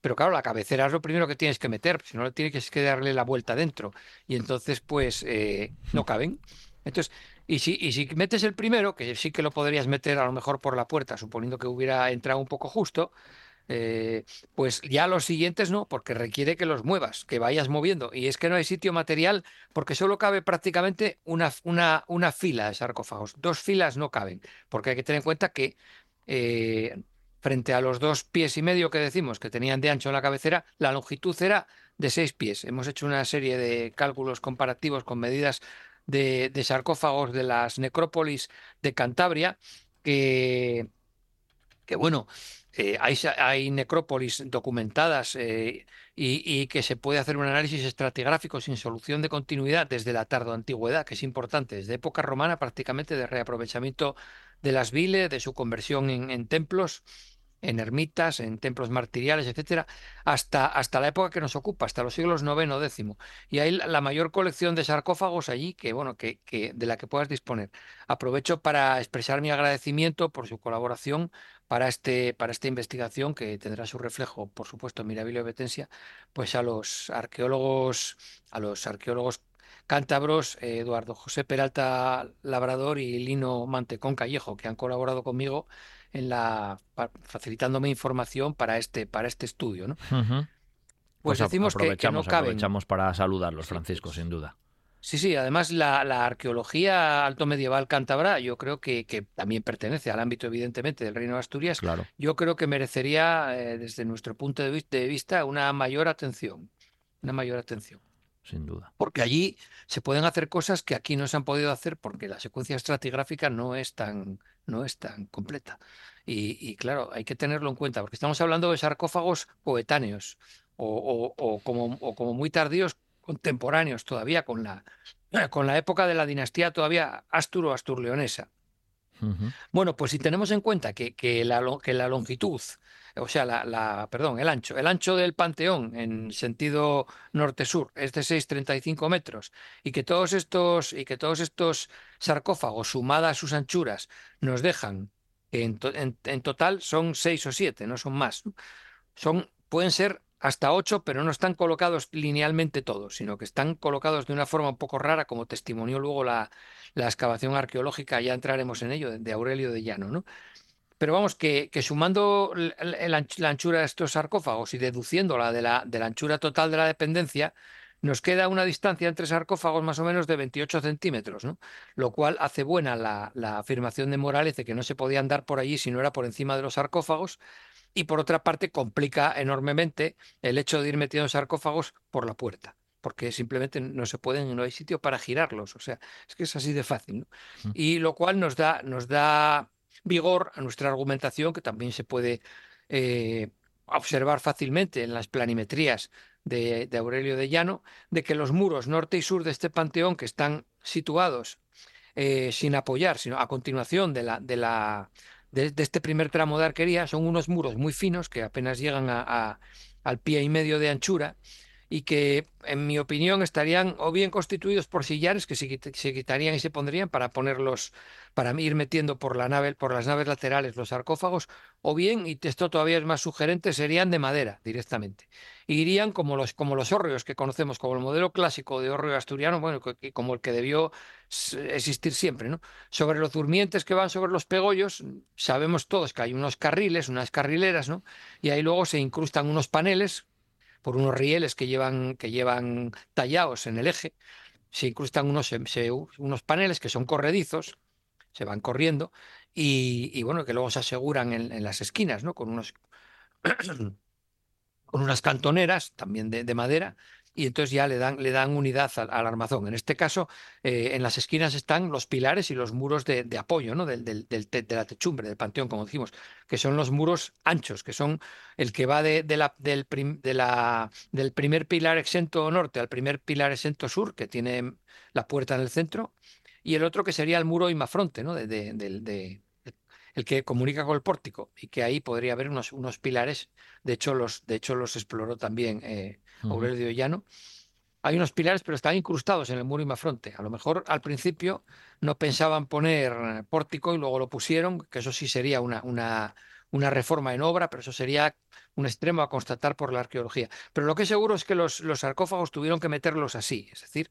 Pero claro, la cabecera es lo primero que tienes que meter, si no tienes que darle la vuelta dentro. Y entonces pues eh, no caben. Entonces, y si, metes el primero, que sí que lo podrías meter a lo mejor por la puerta, suponiendo que hubiera entrado un poco justo, eh, pues ya los siguientes no, porque requiere que los muevas, que vayas moviendo. Y es que no hay sitio material porque solo cabe prácticamente una, una, una fila de sarcófagos. Dos filas no caben, porque hay que tener en cuenta que eh, frente a los dos pies y medio que decimos que tenían de ancho en la cabecera, la longitud era de seis pies. Hemos hecho una serie de cálculos comparativos con medidas de, sarcófagos de las necrópolis de Cantabria, que, que bueno, eh, hay, hay necrópolis documentadas eh, y, y que se puede hacer un análisis estratigráfico sin solución de continuidad desde la tardoantigüedad, que es importante, desde época romana prácticamente de reaprovechamiento de las viles, de su conversión en templos en ermitas, en templos martiriales, etcétera, hasta, hasta la época que nos ocupa, hasta los siglos IX, X. Y hay la la mayor colección de sarcófagos allí que, bueno, que, que de la que puedas disponer. Aprovecho para expresar mi agradecimiento por su colaboración para, este, para esta investigación que tendrá su reflejo, por supuesto, en Mirabilio Betensia, pues a los arqueólogos, a los arqueólogos cántabros, eh, Eduardo José Peralta Labrador y Lino Mantecón Callejo, que han colaborado conmigo en la facilitándome información para este, para este estudio. Pues, a- decimos que- que, no caben. aprovechamos para saludarlos, Francisco, pues, sin duda. Sí, sí, además la, la arqueología alto medieval cántabra yo creo que, que también pertenece al ámbito evidentemente del Reino de Asturias. Claro. Yo creo que merecería eh, desde nuestro punto de vista una mayor atención, una mayor atención. Sin duda. Porque allí se pueden hacer cosas que aquí no se han podido hacer porque la secuencia estratigráfica no es tan, no es tan completa. Y, claro, hay que tenerlo en cuenta, porque estamos hablando de sarcófagos coetáneos o, o- o como, o como muy tardíos, contemporáneos todavía con la, con la época de la dinastía todavía asturo-asturleonesa. Bueno, pues si tenemos en cuenta que, la, longitud, o sea, la, perdón, el ancho, el ancho del Panteón en sentido norte-sur es de 6,35 metros y que todos estos y que todos estos sarcófagos sumadas sus anchuras nos dejan en, en- total son 6 o 7, no son más. Son pueden ser hasta 8, pero no están colocados linealmente todos, sino que están colocados de una forma un poco rara, como testimonió luego la, la excavación arqueológica, ya entraremos en ello, de, Aurelio de Llano, ¿no? Pero vamos, que, sumando la anchura de estos sarcófagos y deduciéndola de la, de la anchura total de la dependencia, nos queda una distancia entre sarcófagos más o menos de 28 centímetros, ¿no? Lo cual hace buena la, la afirmación de Morales de que no se podía andar por allí si no era por encima de los sarcófagos, y por otra parte complica enormemente el hecho de ir metiendo sarcófagos por la puerta, porque simplemente no se pueden, no hay sitio para girarlos, o sea, es que es así de fácil, ¿no? Mm. Y lo cual nos da, nos da vigor a nuestra argumentación, que también se puede eh, observar fácilmente en las planimetrías de, de Aurelio de Llano, de que los muros norte y sur de este panteón, que están situados eh, sin apoyar, sino a continuación de la, de la de, este primer tramo de arquería, son unos muros muy finos que apenas llegan a- a- al pie y medio de anchura y que, en mi opinión, estarían o bien constituidos por sillares que se, quit- se quitarían y se pondrían para ponerlos, para ir metiendo por la nave, por las naves laterales los sarcófagos, o bien, y esto todavía es más sugerente, serían de madera directamente. Irían como los, como los hórreos que conocemos, como el modelo clásico de hórreo asturiano, bueno, que- como el que debió existir siempre, ¿no? Sobre los durmientes que van sobre los pegollos, sabemos todos que hay unos carriles, unas carrileras, ¿no? Y ahí luego se incrustan unos paneles por unos rieles que llevan, que llevan tallados en el eje, se incrustan unos, unos paneles que son corredizos, se van corriendo, y, bueno, que luego se aseguran en, las esquinas, ¿no? Con unos, con unas cantoneras también de madera, y entonces ya le dan, le dan unidad al, al armazón. En este caso, eh, en las esquinas están los pilares y los muros de, apoyo, ¿no? Del, de la techumbre, del panteón, como dijimos, que son los muros anchos, que son el que va de, de la, del, del primer pilar exento norte al primer pilar exento sur, que tiene la puerta en el centro, y el otro que sería el muro imafronte, ¿no? De, de- de- el que comunica con el pórtico, y que ahí podría haber unos, unos pilares, de hecho los, de hecho los exploró también eh. Aurelio de Llano. Hay unos pilares, pero están incrustados en el muro imafronte. A lo mejor al principio no pensaban poner pórtico y luego lo pusieron, que eso sí sería una, una, una reforma en obra, pero eso sería un extremo a constatar por la arqueología. Pero lo que es seguro es que los, los sarcófagos tuvieron que meterlos así, es decir,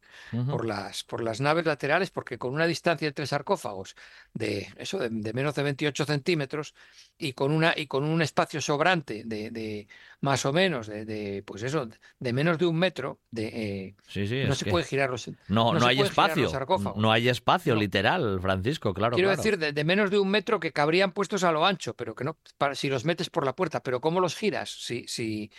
por las, por las naves laterales, porque con una distancia entre sarcófagos de eso, de, de menos de 28 centímetros, y con una, y con un espacio sobrante de, de más o menos, de, de, pues eso, de menos de un metro, de, eh, Sí, sí, no se que puede girar los. no, no no hay espacio. No hay espacio, No. literal, Francisco, claro. Quiero claro. decir, de, de menos de un metro que cabrían puestos a lo ancho, pero que no, para, si los metes por la puerta, pero ¿cómo los giras? Si, si,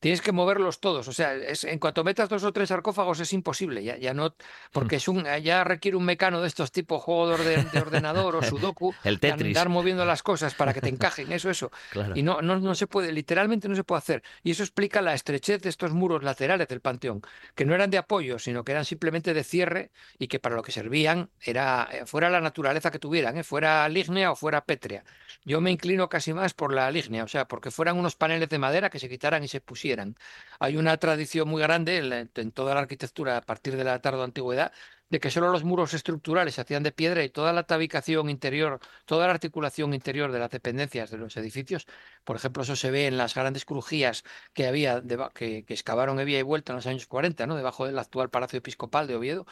tienes que moverlos todos. O sea, es, en cuanto metas dos o tres sarcófagos es imposible, ya, ya no, porque es un, ya requiere un mecano de estos tipos juego de, orden- de ordenador o sudoku, El de Tetris. andar moviendo las cosas para que te encajen, eso, eso. Claro. Y no, no, no se puede, literalmente no se puede hacer. Y eso explica la estrechez de estos muros laterales del panteón, que no eran de apoyo, sino que eran simplemente de cierre y que para lo que servían era eh, fuera la naturaleza que tuvieran, ¿eh? fuera lígnea o fuera pétrea. Yo me inclino casi más por la lígnea, o sea, porque fueran unos paneles de madera que se quitaran y se pusieran. Hay una tradición muy grande en, toda la arquitectura a partir de la tardo antigüedad de que solo los muros estructurales se hacían de piedra y toda la tabicación interior, toda la articulación interior de las dependencias de los edificios, por ejemplo, eso se ve en las grandes crujías que había, que, que excavaron y Vuelta en los años 40, ¿no? debajo del actual Palacio Episcopal de Oviedo.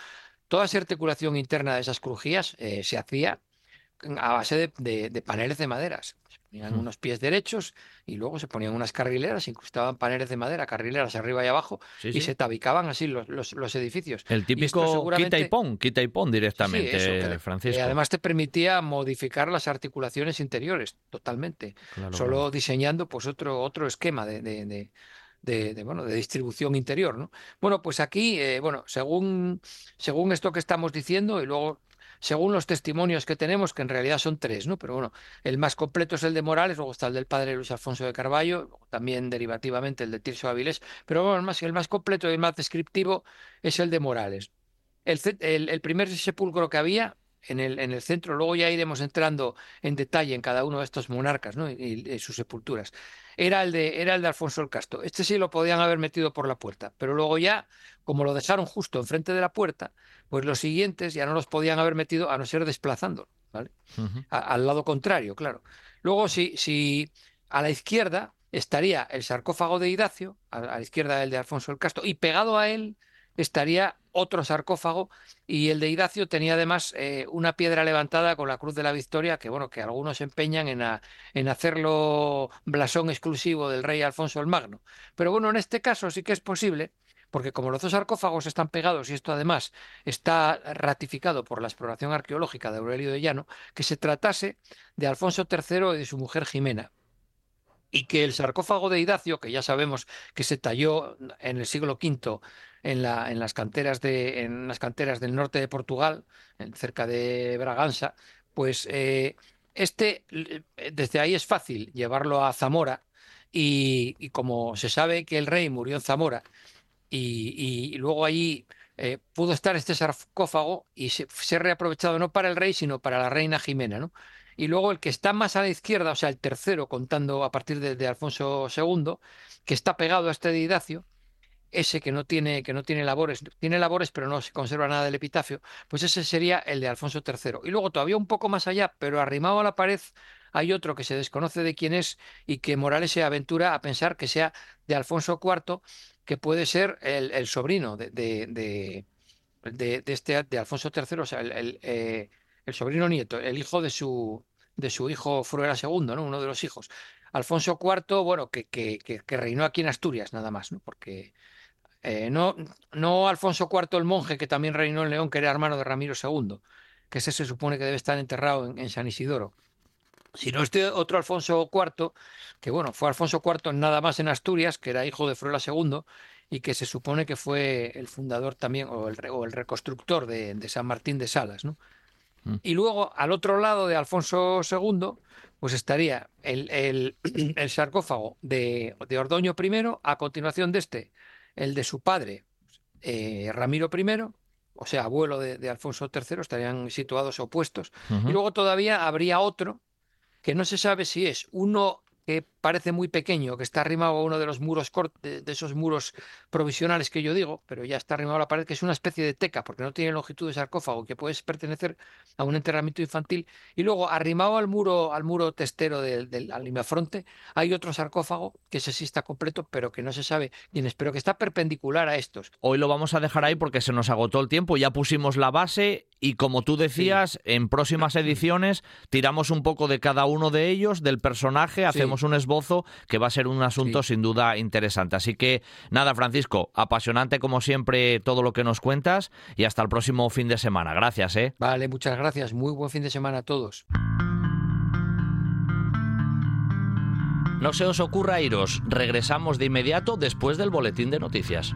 Toda esa articulación interna de esas crujías eh, se hacía a base de, de- de paneles de maderas. Se ponían unos pies derechos y luego se ponían unas carrileras, incrustaban paneles de madera, carrileras arriba y abajo, Sí, y sí. se tabicaban así los, los, los edificios. El Y típico quita y seguramente- pon, quita y pon directamente, Sí, eso, que- Francisco. Y además te permitía modificar las articulaciones interiores totalmente, Claro, solo claro. diseñando pues otro, otro esquema de, de- de- de- de, bueno, de distribución interior, ¿no? Bueno, pues aquí, eh, bueno, según, según esto que estamos diciendo y luego según los testimonios que tenemos, que en realidad son tres, ¿no? Pero bueno, el más completo es el de Morales, luego está el del padre Luis Alfonso de Carballo, también derivativamente el de Tirso Avilés, pero bueno, el más, el más completo y el más descriptivo es el de Morales. El, primer sepulcro que había en el, en el centro, luego ya iremos entrando en detalle en cada uno de estos monarcas y sus sepulturas, era el, de, era el de Alfonso el Casto. Este sí lo podían haber metido por la puerta, pero luego ya, como lo dejaron justo enfrente de la puerta, pues los siguientes ya no los podían haber metido a no ser desplazándolo, ¿vale? Ujú. a- al lado contrario, claro. Luego, si, si a la izquierda estaría el sarcófago de Idacio, a, a la izquierda el de Alfonso el Casto, y pegado a él estaría otro sarcófago, y el de Idacio tenía además eh, una piedra levantada con la Cruz de la Victoria, que bueno, que algunos empeñan en hacerlo blasón exclusivo del rey Alfonso el Magno. Pero bueno, en este caso sí que es posible. Porque como los dos sarcófagos están pegados y esto además está ratificado por la exploración arqueológica de Aurelio de Llano, que se tratase de Alfonso III y de su mujer Jimena. Y que el sarcófago de Idacio, que ya sabemos que se talló en el siglo V en, la- en las canteras del norte de Portugal, cerca de Braganza, pues eh, este l- desde ahí es fácil llevarlo a Zamora. Y, como se sabe que el rey murió en Zamora y, luego allí eh, pudo estar este sarcófago y se, ser reaprovechado no para el rey, sino para la reina Jimena. Y luego el que está más a la izquierda, o sea, el tercero, contando a partir de, de Alfonso II, que está pegado a este de Idacio, ese que no tiene, que no tiene labores, tiene labores, pero no se conserva nada del epitafio, pues ese sería el de Alfonso III. Y luego todavía un poco más allá, pero arrimado a la pared, hay otro que se desconoce de quién es y que Morales se aventura a pensar que sea de Alfonso IV, que puede ser el, el sobrino de, de, de- este de Alfonso III, o sea, el, eh, el sobrino nieto, el hijo de su, de su hijo Fruela II, ¿no? Uno de los hijos. Alfonso IV, bueno, que, que, que, que reinó aquí en Asturias, nada más, ¿no? Porque eh, no, no Alfonso IV el monje, que también reinó en León, que era hermano de Ramiro II, que ese se supone que debe estar enterrado en, en San Isidoro, sino este otro Alfonso IV, que bueno, fue Alfonso IV nada más en Asturias, que era hijo de Fruela II, y que se supone que fue el fundador también, o el, re- o el reconstructor de, de San Martín de Salas, ¿no? Mm. Y luego, al otro lado de Alfonso II, pues estaría el, el- el sarcófago de, de Ordoño I, a continuación de este, el de su padre, eh, Ramiro I, o sea, abuelo de, de Alfonso III, estarían situados opuestos. Y luego todavía habría otro que no se sabe si es uno que parece muy pequeño, que está arrimado a uno de los muros cort- de, esos muros provisionales que yo digo, pero ya está arrimado a la pared, que es una especie de teca, porque no tiene longitud de sarcófago, que puede pertenecer a un enterramiento infantil. Y luego, arrimado al muro, al muro testero del, del al limafronte, hay otro sarcófago que ese sí está completo, pero que no se sabe quién es, pero que está perpendicular a estos. Hoy lo vamos a dejar ahí porque se nos agotó el tiempo, ya pusimos la base y como tú decías, en próximas ediciones tiramos un poco de cada uno de ellos, del personaje, hacemos un esbozo que va a ser un asunto Sí. sin duda interesante. Así que nada, Francisco, apasionante como siempre todo lo que nos cuentas y hasta el próximo fin de semana. Gracias, ¿eh? Vale, muchas gracias. Muy buen fin de semana a todos. No se os ocurra iros, regresamos de inmediato después del boletín de noticias.